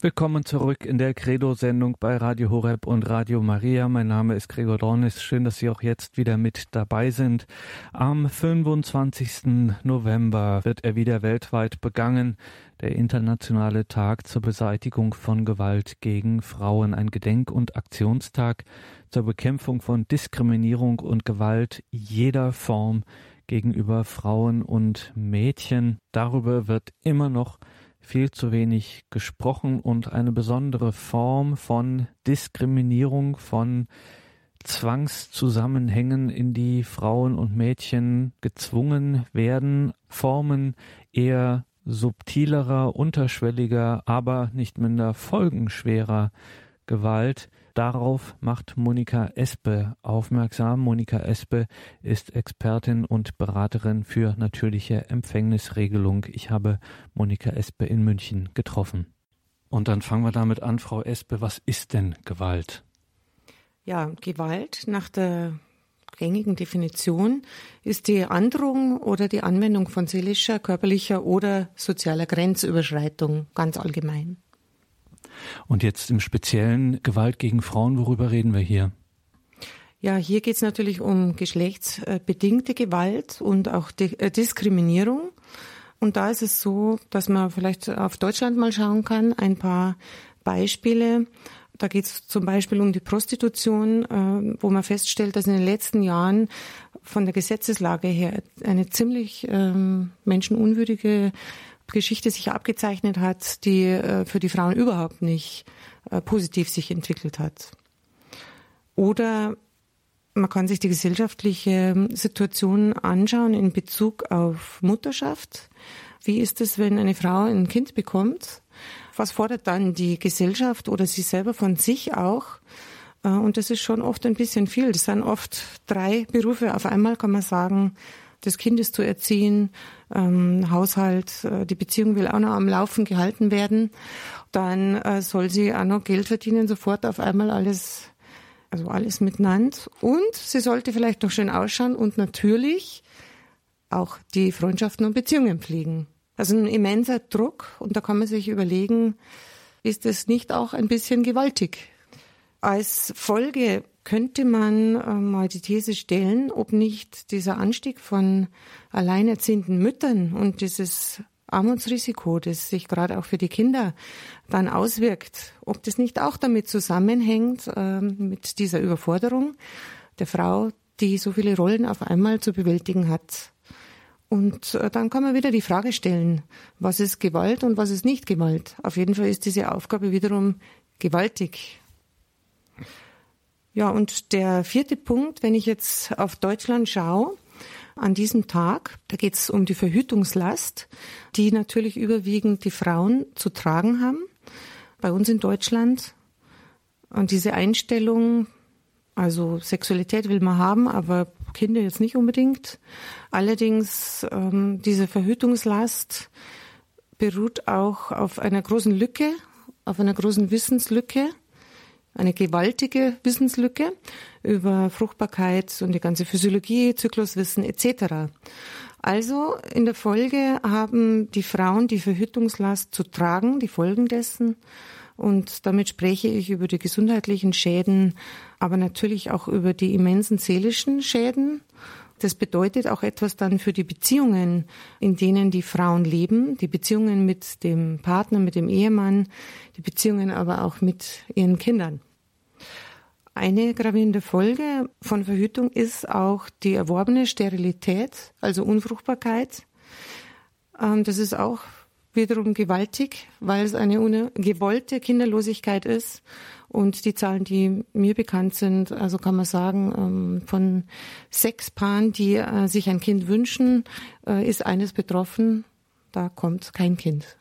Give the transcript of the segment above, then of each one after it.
Willkommen zurück in der Credo-Sendung bei Radio Horeb und Radio Maria. Mein Name ist Gregor Dornis. Schön, dass Sie auch jetzt wieder mit dabei sind. Am 25. November wird er wieder weltweit begangen. Der internationale Tag zur Beseitigung von Gewalt gegen Frauen. Ein Gedenk- und Aktionstag zur Bekämpfung von Diskriminierung und Gewalt jeder Form gegenüber Frauen und Mädchen. Darüber wird immer noch viel zu wenig gesprochen und eine besondere Form von Diskriminierung, von Zwangszusammenhängen, in die Frauen und Mädchen gezwungen werden, Formen eher subtilerer, unterschwelliger, aber nicht minder folgenschwerer Gewalt, Darauf macht Monika Espe aufmerksam. Monika Espe ist Expertin und Beraterin für natürliche Empfängnisregelung. Ich habe Monika Espe in München getroffen. Und dann fangen wir damit an, Frau Espe, was ist denn Gewalt? Ja, Gewalt nach der gängigen Definition ist die Androhung oder die Anwendung von seelischer, körperlicher oder sozialer Grenzüberschreitung ganz allgemein. Und jetzt im Speziellen Gewalt gegen Frauen, worüber reden wir hier? Ja, hier geht es natürlich um geschlechtsbedingte Gewalt und auch äh, Diskriminierung. Und da ist es so, dass man vielleicht auf Deutschland mal schauen kann, ein paar Beispiele. Da geht es zum Beispiel um die Prostitution, äh, wo man feststellt, dass in den letzten Jahren von der Gesetzeslage her eine ziemlich ähm, menschenunwürdige Geschichte sich abgezeichnet hat, die äh, für die Frauen überhaupt nicht äh, positiv sich entwickelt hat. Oder man kann sich die gesellschaftliche Situation anschauen in Bezug auf Mutterschaft. Wie ist es, wenn eine Frau ein Kind bekommt? Was fordert dann die Gesellschaft oder sie selber von sich auch? Äh, und das ist schon oft ein bisschen viel. Das sind oft drei Berufe auf einmal, kann man sagen, des Kindes zu erziehen, ähm, Haushalt, äh, die Beziehung will auch noch am Laufen gehalten werden, dann äh, soll sie auch noch Geld verdienen, sofort auf einmal alles, also alles miteinander. Und sie sollte vielleicht noch schön ausschauen und natürlich auch die Freundschaften und Beziehungen pflegen. Also ein immenser Druck und da kann man sich überlegen, ist es nicht auch ein bisschen gewaltig? Als Folge könnte man äh, mal die These stellen, ob nicht dieser Anstieg von alleinerziehenden Müttern und dieses Armutsrisiko, das sich gerade auch für die Kinder dann auswirkt, ob das nicht auch damit zusammenhängt, äh, mit dieser Überforderung der Frau, die so viele Rollen auf einmal zu bewältigen hat. Und äh, dann kann man wieder die Frage stellen, was ist Gewalt und was ist nicht Gewalt? Auf jeden Fall ist diese Aufgabe wiederum gewaltig. Ja, und der vierte Punkt, wenn ich jetzt auf Deutschland schaue, an diesem Tag, da geht es um die Verhütungslast, die natürlich überwiegend die Frauen zu tragen haben. Bei uns in Deutschland. Und diese Einstellung, also Sexualität will man haben, aber Kinder jetzt nicht unbedingt. Allerdings ähm, diese Verhütungslast beruht auch auf einer großen Lücke, auf einer großen Wissenslücke eine gewaltige Wissenslücke über Fruchtbarkeit und die ganze Physiologie, Zykluswissen etc. Also in der Folge haben die Frauen die Verhütungslast zu tragen, die Folgen dessen. Und damit spreche ich über die gesundheitlichen Schäden, aber natürlich auch über die immensen seelischen Schäden. Das bedeutet auch etwas dann für die Beziehungen, in denen die Frauen leben, die Beziehungen mit dem Partner, mit dem Ehemann, die Beziehungen aber auch mit ihren Kindern. Eine gravierende Folge von Verhütung ist auch die erworbene Sterilität, also Unfruchtbarkeit. Ähm, das ist auch wiederum gewaltig, weil es eine gewollte Kinderlosigkeit ist. Und die Zahlen, die mir bekannt sind, also kann man sagen, ähm, von sechs Paaren, die äh, sich ein Kind wünschen, äh, ist eines betroffen, da kommt kein Kind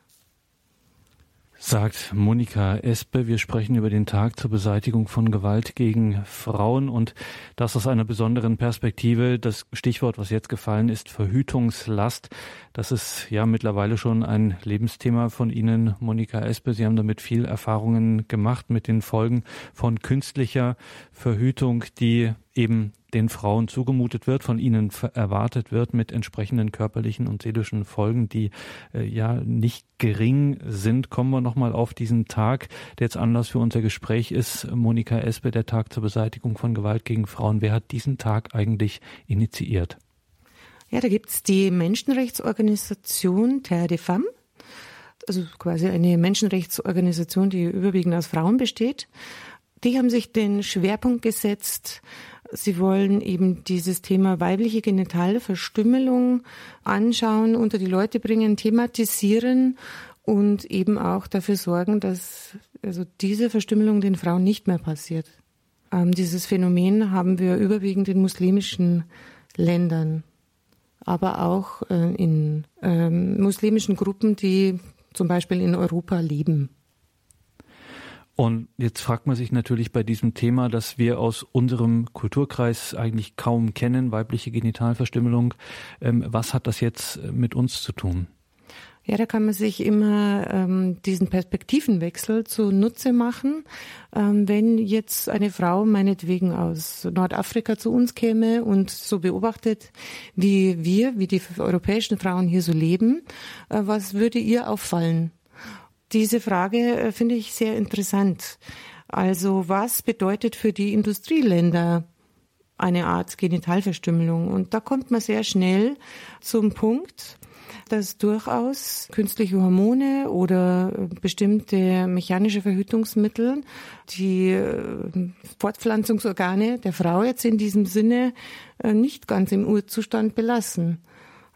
sagt Monika Espe. Wir sprechen über den Tag zur Beseitigung von Gewalt gegen Frauen und das aus einer besonderen Perspektive. Das Stichwort, was jetzt gefallen ist, Verhütungslast. Das ist ja mittlerweile schon ein Lebensthema von Ihnen, Monika Espe. Sie haben damit viel Erfahrungen gemacht mit den Folgen von künstlicher Verhütung, die eben den Frauen zugemutet wird, von ihnen erwartet wird, mit entsprechenden körperlichen und seelischen Folgen, die äh, ja nicht gering sind. Kommen wir nochmal auf diesen Tag, der jetzt Anlass für unser Gespräch ist. Monika Espe, der Tag zur Beseitigung von Gewalt gegen Frauen. Wer hat diesen Tag eigentlich initiiert? Ja, da gibt's die Menschenrechtsorganisation Terre des Femmes also quasi eine Menschenrechtsorganisation, die überwiegend aus Frauen besteht. Die haben sich den Schwerpunkt gesetzt, sie wollen eben dieses Thema weibliche Genitalverstümmelung anschauen, unter die Leute bringen, thematisieren und eben auch dafür sorgen, dass also diese Verstümmelung den Frauen nicht mehr passiert. Ähm, dieses Phänomen haben wir überwiegend in muslimischen Ländern, aber auch äh, in ähm, muslimischen Gruppen, die zum Beispiel in Europa leben. Und jetzt fragt man sich natürlich bei diesem Thema, das wir aus unserem Kulturkreis eigentlich kaum kennen, weibliche Genitalverstümmelung, ähm, was hat das jetzt mit uns zu tun? Ja, da kann man sich immer ähm, diesen Perspektivenwechsel zunutze machen. Ähm, wenn jetzt eine Frau meinetwegen aus Nordafrika zu uns käme und so beobachtet, wie wir, wie die europäischen Frauen hier so leben, äh, was würde ihr auffallen? Diese Frage äh, finde ich sehr interessant. Also was bedeutet für die Industrieländer eine Art Genitalverstümmelung? Und da kommt man sehr schnell zum Punkt, dass durchaus künstliche Hormone oder äh, bestimmte mechanische Verhütungsmittel die äh, Fortpflanzungsorgane der Frau jetzt in diesem Sinne nicht ganz im Urzustand belassen.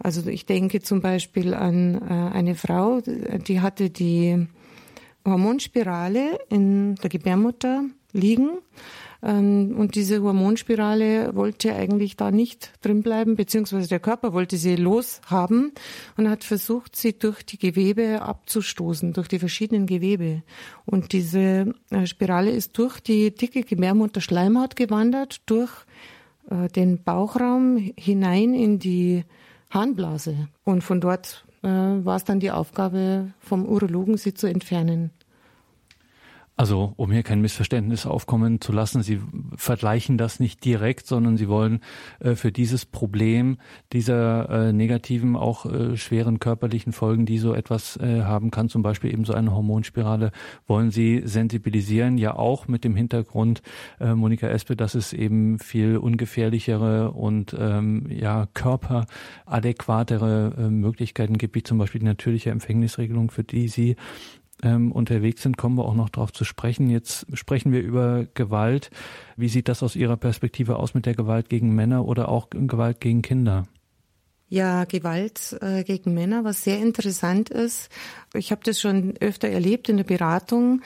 Also ich denke zum Beispiel an äh, eine Frau, die hatte die Hormonspirale in der Gebärmutter liegen. Ähm, und diese Hormonspirale wollte eigentlich da nicht drin bleiben, beziehungsweise der Körper wollte sie loshaben und hat versucht, sie durch die Gewebe abzustoßen, durch die verschiedenen Gewebe. Und diese äh, Spirale ist durch die dicke Gebärmutter Schleimhaut gewandert, durch äh, den Bauchraum hinein in die Harnblase. Und von dort äh, war es dann die Aufgabe vom Urologen, sie zu entfernen. Also, um hier kein Missverständnis aufkommen zu lassen, Sie vergleichen das nicht direkt, sondern Sie wollen äh, für dieses Problem dieser äh, negativen, auch äh, schweren körperlichen Folgen, die so etwas äh, haben kann, zum Beispiel eben so eine Hormonspirale, wollen Sie sensibilisieren, ja auch mit dem Hintergrund, äh, Monika Espe, dass es eben viel ungefährlichere und ähm, ja körperadäquatere äh, Möglichkeiten gibt, wie zum Beispiel die natürliche Empfängnisregelung, für die Sie ähm, unterwegs sind, kommen wir auch noch darauf zu sprechen. Jetzt sprechen wir über Gewalt. Wie sieht das aus Ihrer Perspektive aus mit der Gewalt gegen Männer oder auch Gewalt gegen Kinder? Ja, Gewalt äh, gegen Männer, was sehr interessant ist. Ich habe das schon öfter erlebt in der Beratung.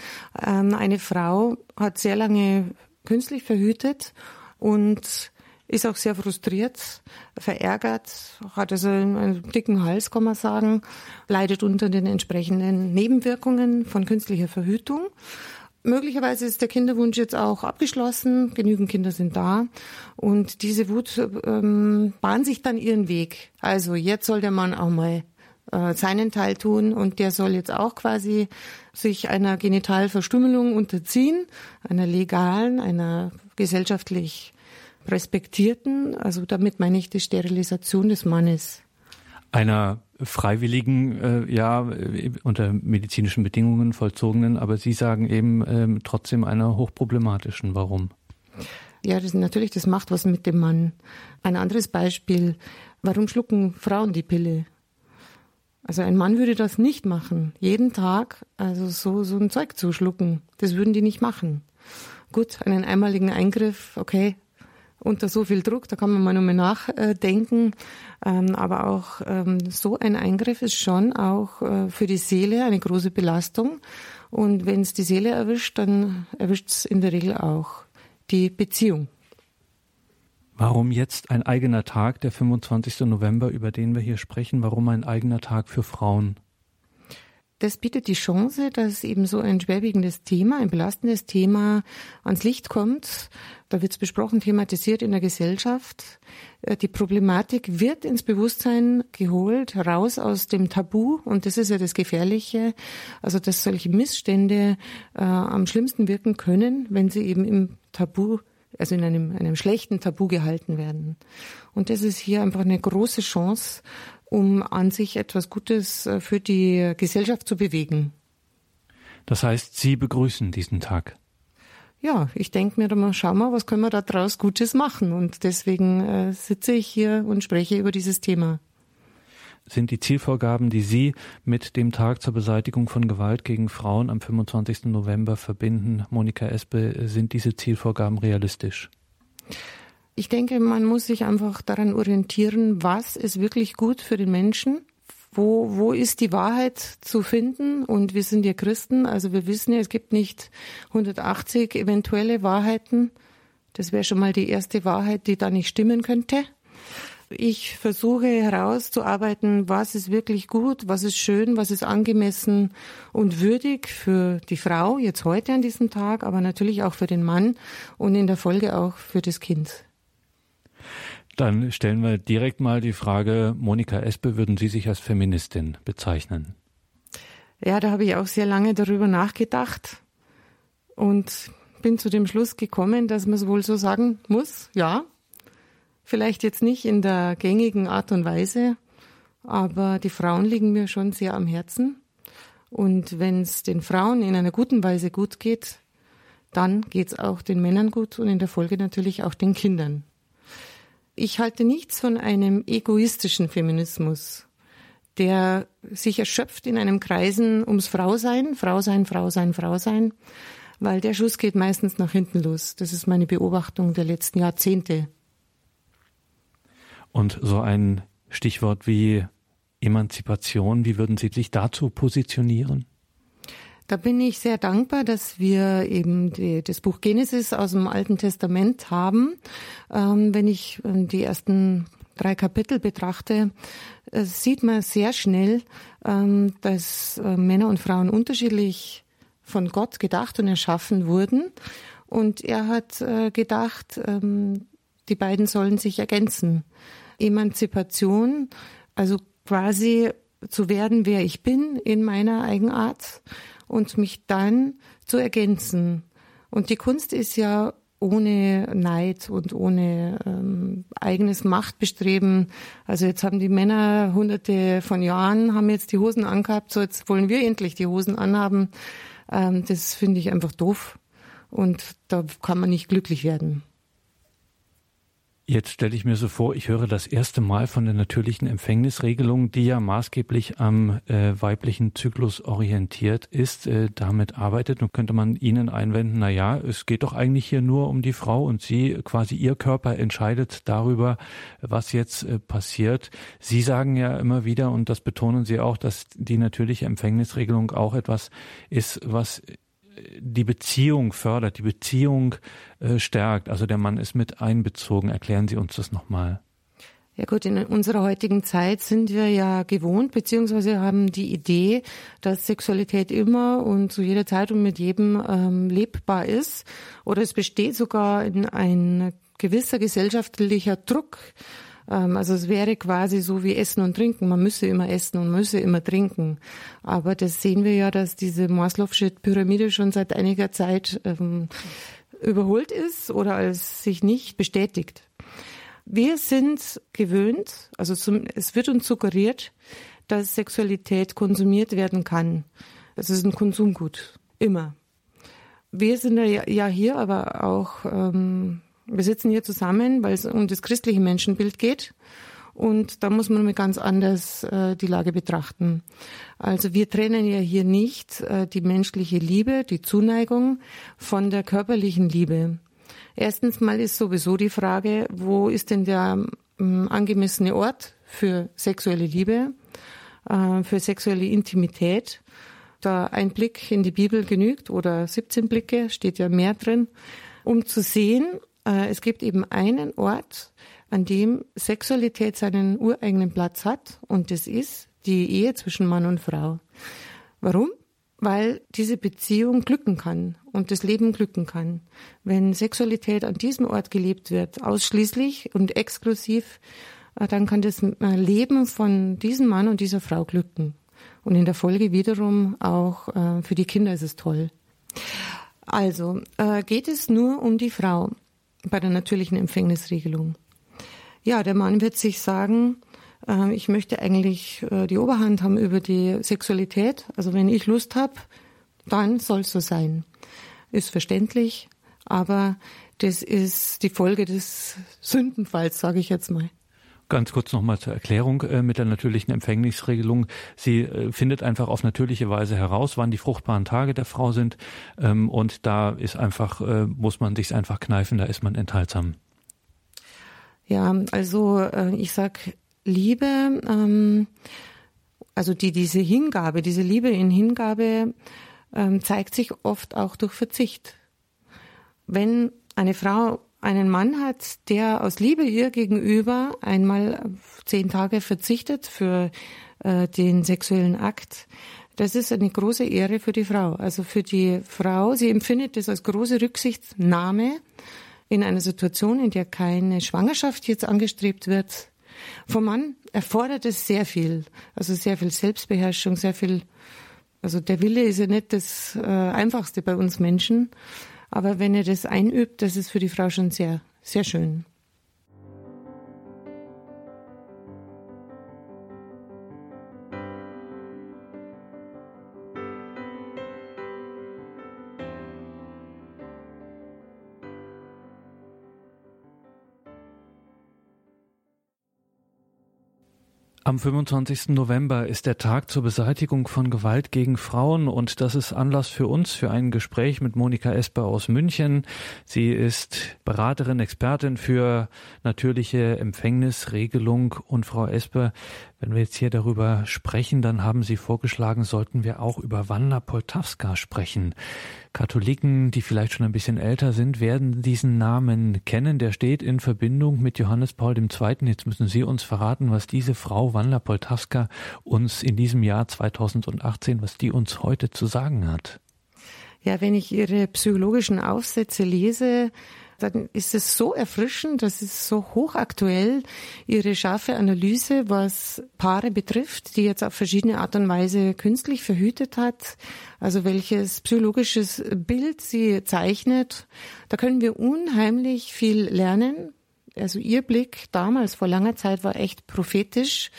Ähm, eine Frau hat sehr lange künstlich verhütet und ist auch sehr frustriert, verärgert, hat also einen dicken Hals, kann man sagen, leidet unter den entsprechenden Nebenwirkungen von künstlicher Verhütung. Möglicherweise ist der Kinderwunsch jetzt auch abgeschlossen, genügend Kinder sind da und diese Wut ähm, bahnt sich dann ihren Weg. Also jetzt soll der Mann auch mal äh, seinen Teil tun und der soll jetzt auch quasi sich einer Genitalverstümmelung unterziehen, einer legalen, einer gesellschaftlich respektierten, also damit meine ich die Sterilisation des Mannes. Einer freiwilligen, äh, ja, unter medizinischen Bedingungen vollzogenen, aber Sie sagen eben ähm, trotzdem einer hochproblematischen. Warum? Ja, das natürlich, das macht was mit dem Mann. Ein anderes Beispiel, warum schlucken Frauen die Pille? Also ein Mann würde das nicht machen. Jeden Tag, also so, so ein Zeug zu schlucken. Das würden die nicht machen. Gut, einen einmaligen Eingriff, okay, unter so viel Druck, da kann man mal nochmal nachdenken. Ähm, aber auch ähm, so ein Eingriff ist schon auch äh, für die Seele eine große Belastung. Und wenn es die Seele erwischt, dann erwischt es in der Regel auch die Beziehung. Warum jetzt ein eigener Tag, der 25. November, über den wir hier sprechen? Warum ein eigener Tag für Frauen? Das bietet die Chance, dass eben so ein schwerwiegendes Thema, ein belastendes Thema ans Licht kommt. Da wird es besprochen, thematisiert in der Gesellschaft. Äh, die Problematik wird ins Bewusstsein geholt, raus aus dem Tabu. Und das ist ja das Gefährliche. Also, dass solche Missstände äh, am schlimmsten wirken können, wenn sie eben im Tabu also in einem, einem schlechten Tabu gehalten werden. Und das ist hier einfach eine große Chance, um an sich etwas Gutes äh, für die Gesellschaft zu bewegen. Das heißt, Sie begrüßen diesen Tag. Ja, ich denke mir mal, schau mal, was können wir da draus Gutes machen? Und deswegen äh, sitze ich hier und spreche über dieses Thema. Sind die Zielvorgaben, die Sie mit dem Tag zur Beseitigung von Gewalt gegen Frauen am 25. November verbinden, Monika Espe, sind diese Zielvorgaben realistisch? Ich denke, man muss sich einfach daran orientieren, was ist wirklich gut für den Menschen. Wo, wo ist die Wahrheit zu finden? Und wir sind ja Christen, also wir wissen ja, es gibt nicht 180 eventuelle Wahrheiten. Das wäre schon mal die erste Wahrheit, die da nicht stimmen könnte. Ich versuche herauszuarbeiten, was ist wirklich gut, was ist schön, was ist angemessen und würdig für die Frau jetzt heute an diesem Tag, aber natürlich auch für den Mann und in der Folge auch für das Kind. Dann stellen wir direkt mal die Frage, Monika Espe, würden Sie sich als Feministin bezeichnen? Ja, da habe ich auch sehr lange darüber nachgedacht und bin zu dem Schluss gekommen, dass man es wohl so sagen muss, ja. Vielleicht jetzt nicht in der gängigen Art und Weise, aber die Frauen liegen mir schon sehr am Herzen. Und wenn es den Frauen in einer guten Weise gut geht, dann geht es auch den Männern gut und in der Folge natürlich auch den Kindern. Ich halte nichts von einem egoistischen Feminismus, der sich erschöpft in einem Kreisen ums Frausein, Frausein, Frausein, Frausein, weil der Schuss geht meistens nach hinten los. Das ist meine Beobachtung der letzten Jahrzehnte. Und so ein Stichwort wie Emanzipation, wie würden Sie sich dazu positionieren? Da bin ich sehr dankbar, dass wir eben die, das Buch Genesis aus dem Alten Testament haben. Ähm, wenn ich äh, die ersten drei Kapitel betrachte, äh, sieht man sehr schnell, ähm, dass äh, Männer und Frauen unterschiedlich von Gott gedacht und erschaffen wurden. Und er hat äh, gedacht, ähm, die beiden sollen sich ergänzen. Emanzipation, also quasi zu werden, wer ich bin in meiner Eigenart und mich dann zu ergänzen. Und die Kunst ist ja ohne Neid und ohne ähm, eigenes Machtbestreben. Also jetzt haben die Männer hunderte von Jahren, haben jetzt die Hosen angehabt, so jetzt wollen wir endlich die Hosen anhaben. Ähm, das finde ich einfach doof. Und da kann man nicht glücklich werden. Jetzt stelle ich mir so vor, ich höre das erste Mal von der natürlichen Empfängnisregelung, die ja maßgeblich am äh, weiblichen Zyklus orientiert ist, äh, damit arbeitet. Nun könnte man Ihnen einwenden, na ja, es geht doch eigentlich hier nur um die Frau und sie, quasi ihr Körper entscheidet darüber, was jetzt äh, passiert. Sie sagen ja immer wieder, und das betonen Sie auch, dass die natürliche Empfängnisregelung auch etwas ist, was die Beziehung fördert, die Beziehung äh, stärkt. Also der Mann ist mit einbezogen. Erklären Sie uns das nochmal. Ja gut, in unserer heutigen Zeit sind wir ja gewohnt, beziehungsweise haben die Idee, dass Sexualität immer und zu jeder Zeit und mit jedem ähm, lebbar ist. Oder es besteht sogar in ein gewisser gesellschaftlicher Druck, also es wäre quasi so wie Essen und Trinken. Man müsse immer essen und müsse immer trinken. Aber das sehen wir ja, dass diese Maslow'sche Pyramide schon seit einiger Zeit ähm, überholt ist oder als sich nicht bestätigt. Wir sind gewöhnt, also zum, es wird uns suggeriert, dass Sexualität konsumiert werden kann. Es ist ein Konsumgut, immer. Wir sind ja hier aber auch ähm, wir sitzen hier zusammen, weil es um das christliche Menschenbild geht. Und da muss man mal ganz anders äh, die Lage betrachten. Also wir trennen ja hier nicht äh, die menschliche Liebe, die Zuneigung von der körperlichen Liebe. Erstens mal ist sowieso die Frage, wo ist denn der ähm, angemessene Ort für sexuelle Liebe, äh, für sexuelle Intimität? Da ein Blick in die Bibel genügt oder 17 Blicke, steht ja mehr drin, um zu sehen, äh, es gibt eben einen Ort, an dem Sexualität seinen ureigenen Platz hat und das ist die Ehe zwischen Mann und Frau. Warum? Weil diese Beziehung glücken kann und das Leben glücken kann. Wenn Sexualität an diesem Ort gelebt wird, ausschließlich und exklusiv, äh, dann kann das äh, Leben von diesem Mann und dieser Frau glücken. Und in der Folge wiederum auch für die Kinder ist es toll. Also geht es nur um die Frau. Bei der natürlichen Empfängnisregelung. Ja, der Mann wird sich sagen, äh, ich möchte eigentlich äh, die Oberhand haben über die Sexualität. Also wenn ich Lust habe, dann soll so sein. Ist verständlich, aber das ist die Folge des Sündenfalls, sage ich jetzt mal. Ganz kurz nochmal zur Erklärung äh, mit der natürlichen Empfängnisregelung. Sie äh, findet einfach auf natürliche Weise heraus, wann die fruchtbaren Tage der Frau sind. Ähm, und da ist einfach, äh, muss man sich einfach kneifen, da ist man enthaltsam. Ja, also ich sag Liebe, ähm, also die, diese Hingabe, diese Liebe in Hingabe ähm, zeigt sich oft auch durch Verzicht. Wenn eine Frau einen Mann hat, der aus Liebe ihr gegenüber einmal zehn Tage verzichtet für äh, den sexuellen Akt, das ist eine große Ehre für die Frau. Also für die Frau, sie empfindet das als große Rücksichtnahme in einer Situation, in der keine Schwangerschaft jetzt angestrebt wird. Vom Mann erfordert es sehr viel, also sehr viel Selbstbeherrschung, sehr viel, also der Wille ist ja nicht das äh, Einfachste bei uns Menschen. Aber wenn er das einübt, das ist für die Frau schon sehr, sehr schön. Am 25. November ist der Tag zur Beseitigung von Gewalt gegen Frauen und das ist Anlass für uns für ein Gespräch mit Monika Esper aus München. Sie ist Beraterin, Expertin für natürliche Empfängnisregelung und Frau Esper, wenn wir jetzt hier darüber sprechen, dann haben Sie vorgeschlagen, sollten wir auch über Wanda Poltawska sprechen. Katholiken, die vielleicht schon ein bisschen älter sind, werden diesen Namen kennen. Der steht in Verbindung mit Johannes Paul II. Jetzt müssen Sie uns verraten, was diese Frau Wanda Poltawska uns in diesem Jahr 2018, was die uns heute zu sagen hat. Ja, wenn ich Ihre psychologischen Aufsätze lese, dann ist es so erfrischend, das ist so hochaktuell, Ihre scharfe Analyse, was Paare betrifft, die jetzt auf verschiedene Art und Weise künstlich verhütet hat, also welches psychologisches Bild sie zeichnet. Da können wir unheimlich viel lernen. Also Ihr Blick damals vor langer Zeit war echt prophetisch.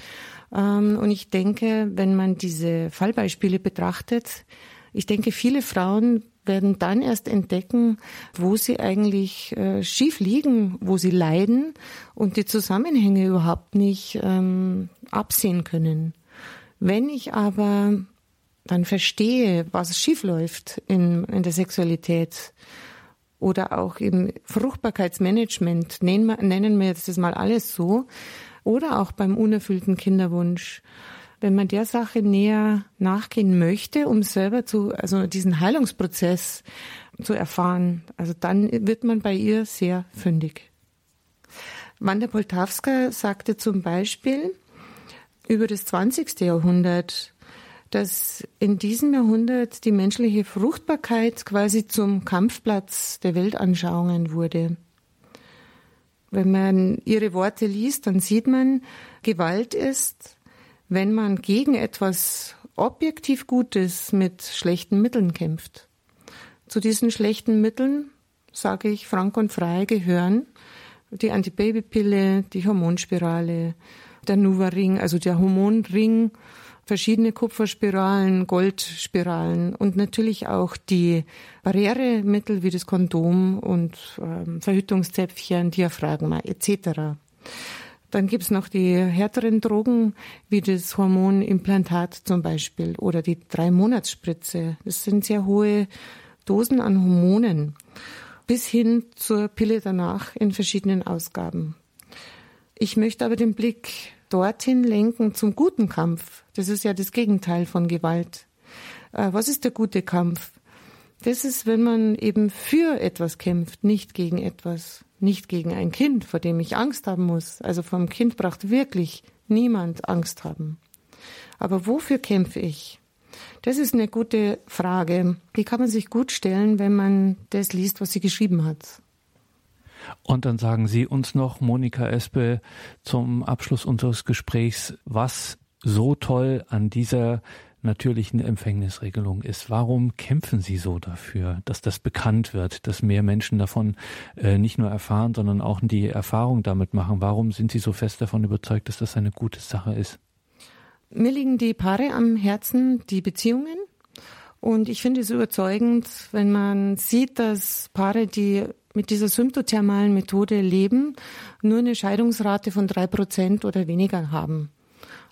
Ähm, und ich denke, wenn man diese Fallbeispiele betrachtet, ich denke, viele Frauen werden dann erst entdecken, wo sie eigentlich äh, schief liegen, wo sie leiden und die Zusammenhänge überhaupt nicht ähm, absehen können. Wenn ich aber dann verstehe, was schief läuft in, in der Sexualität oder auch im Fruchtbarkeitsmanagement, nennen wir, nennen wir jetzt das mal alles so, oder auch beim unerfüllten Kinderwunsch, wenn man der Sache näher nachgehen möchte, um selber zu, also diesen Heilungsprozess zu erfahren, also dann wird man bei ihr sehr fündig. Wanda Poltawska sagte zum Beispiel über das 20. Jahrhundert, dass in diesem Jahrhundert die menschliche Fruchtbarkeit quasi zum Kampfplatz der Weltanschauungen wurde. Wenn man ihre Worte liest, dann sieht man, Gewalt ist wenn man gegen etwas objektiv Gutes mit schlechten Mitteln kämpft. Zu diesen schlechten Mitteln, sage ich frank und frei, gehören die Antibabypille, die Hormonspirale, der Nuva-Ring, also der Hormonring, verschiedene Kupferspiralen, Goldspiralen und natürlich auch die Barrieremittel wie das Kondom und ähm, Verhütungszäpfchen, Diaphragma etc. Dann gibt's noch die härteren Drogen, wie das Hormonimplantat zum Beispiel oder die Drei-Monats-Spritze. Das sind sehr hohe Dosen an Hormonen, bis hin zur Pille danach in verschiedenen Ausgaben. Ich möchte aber den Blick dorthin lenken zum guten Kampf. Das ist ja das Gegenteil von Gewalt. Äh, was ist der gute Kampf? Das ist, wenn man eben für etwas kämpft, nicht gegen etwas nicht gegen ein Kind, vor dem ich Angst haben muss. Also vom Kind braucht wirklich niemand Angst haben. Aber wofür kämpfe ich? Das ist eine gute Frage. Die kann man sich gut stellen, wenn man das liest, was sie geschrieben hat. Und dann sagen Sie uns noch, Monika Espe, zum Abschluss unseres Gesprächs, was so toll an dieser natürlichen Empfängnisregelung ist. Warum kämpfen Sie so dafür, dass das bekannt wird, dass mehr Menschen davon äh, nicht nur erfahren, sondern auch die Erfahrung damit machen? Warum sind Sie so fest davon überzeugt, dass das eine gute Sache ist? Mir liegen die Paare am Herzen, die Beziehungen. Und ich finde es überzeugend, wenn man sieht, dass Paare, die mit dieser symptothermalen Methode leben, nur eine Scheidungsrate von drei Prozent oder weniger haben.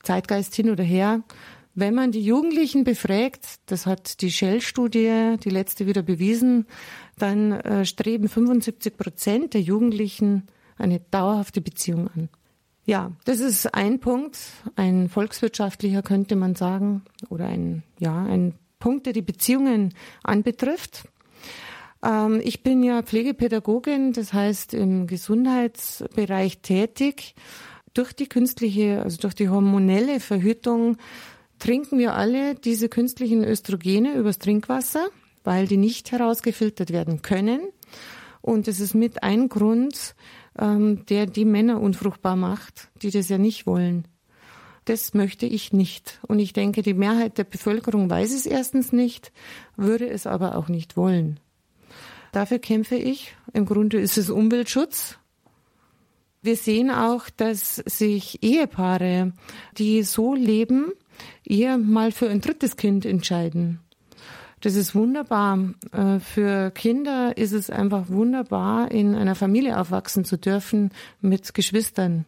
Zeitgeist hin oder her. Wenn man die Jugendlichen befragt, das hat die Shell-Studie, die letzte wieder bewiesen, dann äh, streben 75 Prozent der Jugendlichen eine dauerhafte Beziehung an. Ja, das ist ein Punkt, ein volkswirtschaftlicher könnte man sagen, oder ein, ja, ein Punkt, der die Beziehungen anbetrifft. Ähm, ich bin ja Pflegepädagogin, das heißt im Gesundheitsbereich tätig. Durch die künstliche, also durch die hormonelle Verhütung trinken wir alle diese künstlichen Östrogene übers Trinkwasser, weil die nicht herausgefiltert werden können. Und es ist mit ein Grund, ähm, der die Männer unfruchtbar macht, die das ja nicht wollen. Das möchte ich nicht. Und ich denke, die Mehrheit der Bevölkerung weiß es erstens nicht, würde es aber auch nicht wollen. Dafür kämpfe ich. Im Grunde ist es Umweltschutz. Wir sehen auch, dass sich Ehepaare, die so leben, eher mal für ein drittes Kind entscheiden. Das ist wunderbar. Äh, für Kinder ist es einfach wunderbar, in einer Familie aufwachsen zu dürfen mit Geschwistern.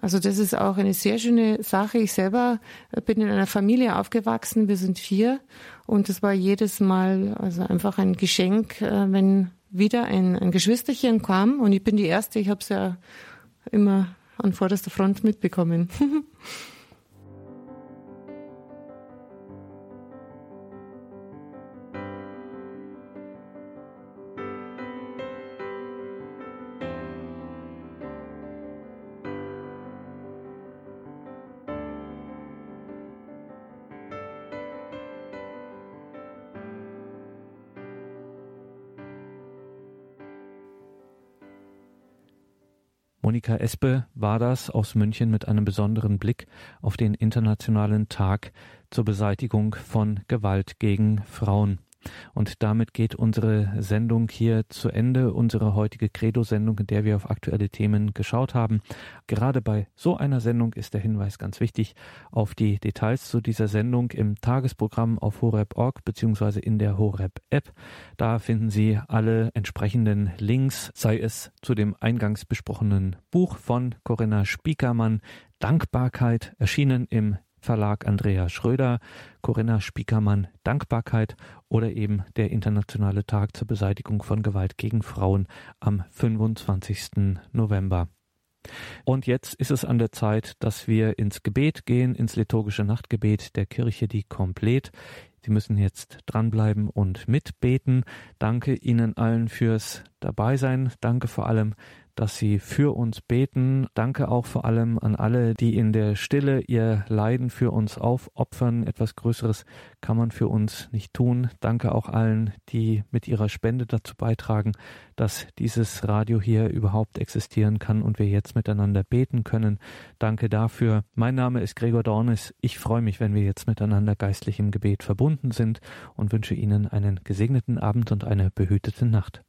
Also das ist auch eine sehr schöne Sache. Ich selber bin in einer Familie aufgewachsen. Wir sind vier und es war jedes Mal also einfach ein Geschenk, äh, wenn wieder ein, ein Geschwisterchen kam. Und ich bin die erste. Ich habe es ja immer an vorderster Front mitbekommen. Monika Espe war das aus München mit einem besonderen Blick auf den Internationalen Tag zur Beseitigung von Gewalt gegen Frauen. Und damit geht unsere Sendung hier zu Ende, unsere heutige Credo-Sendung, in der wir auf aktuelle Themen geschaut haben. Gerade bei so einer Sendung ist der Hinweis ganz wichtig auf die Details zu dieser Sendung im Tagesprogramm auf horeb.org beziehungsweise in der Horeb-App. Da finden Sie alle entsprechenden Links, sei es zu dem eingangs besprochenen Buch von Corinna Spiekermann, Dankbarkeit, erschienen im Verlag Andrea Schröder, Corinna Spiekermann Dankbarkeit oder eben der Internationale Tag zur Beseitigung von Gewalt gegen Frauen am 25. November. Und jetzt ist es an der Zeit, dass wir ins Gebet gehen, ins liturgische Nachtgebet der Kirche, die komplett. Sie müssen jetzt dranbleiben und mitbeten. Danke Ihnen allen fürs Dabeisein. Danke vor allem, dass Sie für uns beten. Danke auch vor allem an alle, die in der Stille ihr Leiden für uns aufopfern. Etwas Größeres kann man für uns nicht tun. Danke auch allen, die mit ihrer Spende dazu beitragen, dass dieses Radio hier überhaupt existieren kann und wir jetzt miteinander beten können. Danke dafür. Mein Name ist Gregor Dornis. Ich freue mich, wenn wir jetzt miteinander geistlich im Gebet verbunden sind und wünsche Ihnen einen gesegneten Abend und eine behütete Nacht.